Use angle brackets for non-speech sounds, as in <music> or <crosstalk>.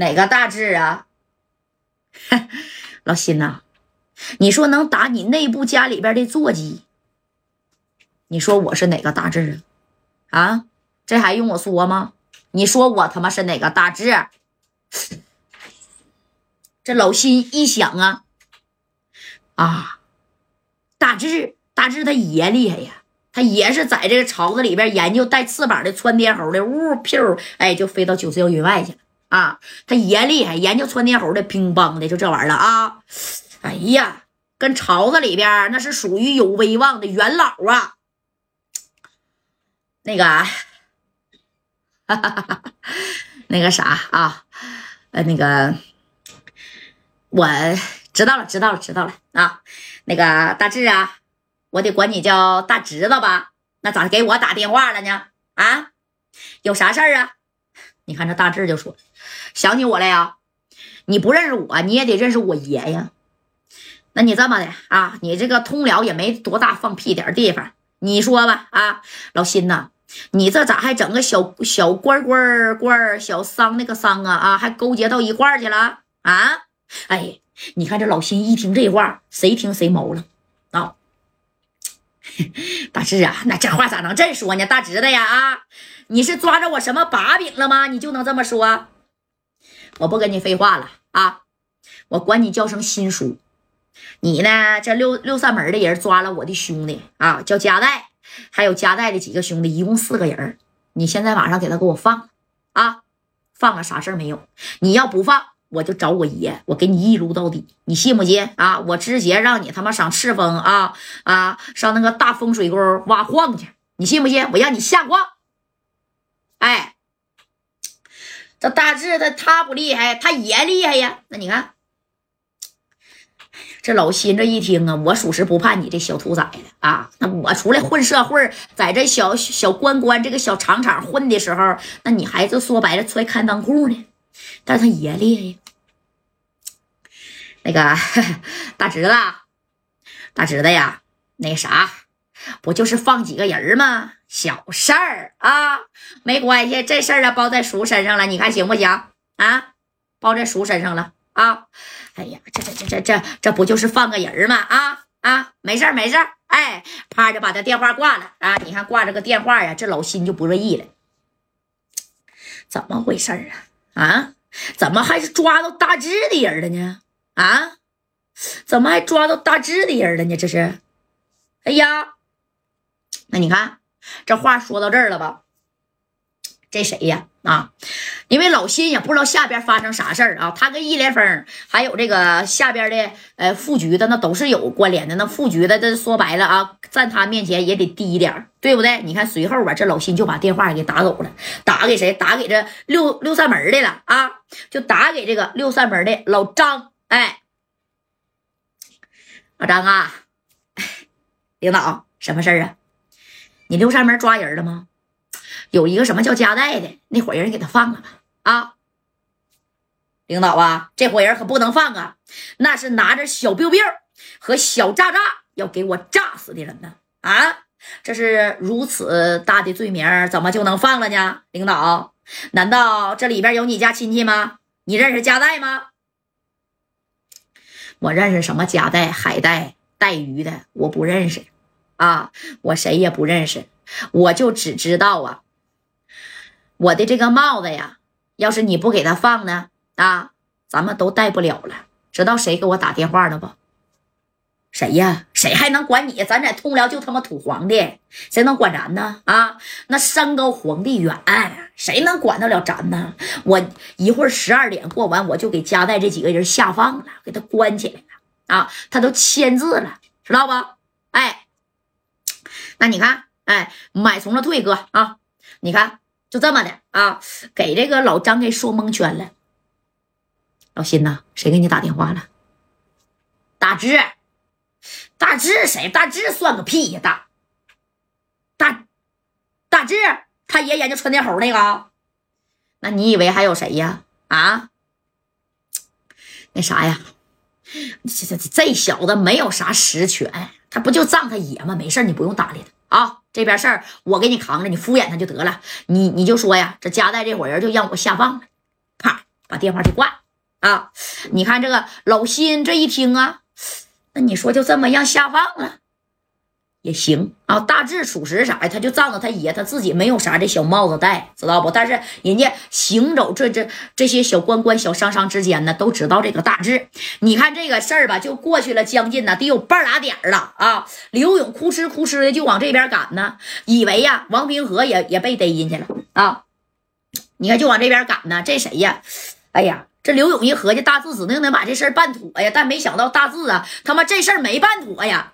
哪个大志啊？<laughs> 老辛呐，你说能打你内部家里边的座机？你说我是哪个大志啊？啊，这还用我说吗？你说我他妈是哪个大志？<laughs> 这老辛一想啊，啊，大志，大志他爷厉害呀，他爷是在这个巢子里边研究带翅膀的窜天猴的，呜噗，哎，就飞到九霄云外去了啊！他爷厉害，研究窜天猴的，乒乓的，就这玩意儿了啊！哎呀，跟朝子里边那是属于有威望的元老啊！那个，哈哈哈哈那个啥啊，呃，那个，我知道了，知道了，知道了啊！那个大志啊，我得管你叫大侄子吧？那咋给我打电话了呢？啊，有啥事儿啊？<laughs> 你看这大志就说，想起我来呀？你不认识我，你也得认识我爷呀。那你这么的啊？你这个通辽也没多大放屁点地方。你说吧，啊，老辛呐，你这咋还整个小小官官官小商那个商啊啊，还勾结到一块儿去了啊？哎，你看这老辛一听这话，谁听谁毛了啊？<laughs> 大志啊，那这话咋能这说呢？大侄子呀啊，你是抓着我什么把柄了吗？你就能这么说？我不跟你废话了啊，我管你叫声新叔。你呢？这六六扇门的人抓了我的兄弟啊，叫加代，还有加代的几个兄弟，一共四个人。你现在马上给他给我放啊！放了啥事儿没有？你要不放，我就找我爷，我给你一撸到底，你信不信啊？我直接让你他妈上赤峰啊啊，上那个大风水沟挖矿去，你信不信？我让你下矿。哎，这大志他他不厉害，他爷厉害呀。那你看。这老辛这一听啊，我属实不怕你这小兔崽子啊！那我出来混社会，在这小小关关这个小厂厂混的时候，那你还是说白了出来看当户呢。但是他爷厉害呀，那个 <laughs> 大侄子，大侄子呀，那啥，不就是放几个人吗？小事儿啊，没关系，这事儿啊包在叔身上了，你看行不行啊？包在叔身上了。啊，哎呀，这这这这这这不就是放个人吗？啊啊，没事儿没事儿哎，啪就把他电话挂了啊！你看挂这个电话呀，这老辛就不乐意了，怎么回事儿啊？啊，怎么还是抓到大志的人了呢？啊，怎么还抓到大志的人了呢？这是，哎呀，那你看这话说到这儿了吧？这谁呀？啊，因为老辛也不知道下边发生啥事儿啊。他跟一连峰还有这个下边的呃副局的那都是有关联的。那副局的这说白了啊，在他面前也得低一点，对不对？你看随后吧，这老辛就把电话给打走了，打给谁？打给这六六扇门的了啊，就打给这个六扇门的老张。哎，老张啊，<laughs> 领导，什么事儿啊？你六扇门抓人了吗？有一个什么叫加代的那伙人给他放了吧？啊，领导啊，这伙人可不能放啊！那是拿着小 biu biu 和小炸炸要给我炸死的人呢！啊，这是如此大的罪名，怎么就能放了呢？领导，难道这里边有你家亲戚吗？你认识加代吗？我认识什么加代、海带、带鱼的，我不认识啊！我谁也不认识，我就只知道啊。我的这个帽子呀，要是你不给他放呢，啊，咱们都戴不了了。知道谁给我打电话了不？谁呀？谁还能管你？咱在通辽就他妈土皇帝，谁能管咱呢？啊，那山高皇帝远，谁能管得了咱呢？我一会儿十二点过完，我就给加代这几个人下放了，给他关起来了啊！他都签字了，知道不？哎，那你看，哎，买从了退哥啊，你看。就这么的啊，给这个老张给说蒙圈了。老辛呐，谁给你打电话了？大志，大志谁？大志算个屁呀！大大大志，他爷研究穿天猴那个？那你以为还有谁呀？啊？那啥呀？这这这小子没有啥实权，他不就仗他爷吗？没事你不用搭理他啊。这边事儿我给你扛着，你敷衍他就得了。你你就说呀，这夹带这伙人就让我下放了，啪把电话就挂啊！你看这个老辛这一听啊，那你说就这么让下放了？也行啊，大致属实啥呀？他就仗着他爷，他自己没有啥这小帽子戴，知道不？但是人家行走这这这些小官官、小商商之间呢，都知道这个大致。你看这个事儿吧，就过去了将近呢，得有半拉点了啊！刘勇哭哧哭哧的就往这边赶呢，以为呀，王平和也也被逮进去了啊！你看就往这边赶呢，这谁呀？哎呀，这刘勇一合计，大志指定能把这事儿办妥呀，但没想到大志啊，他妈这事儿没办妥呀！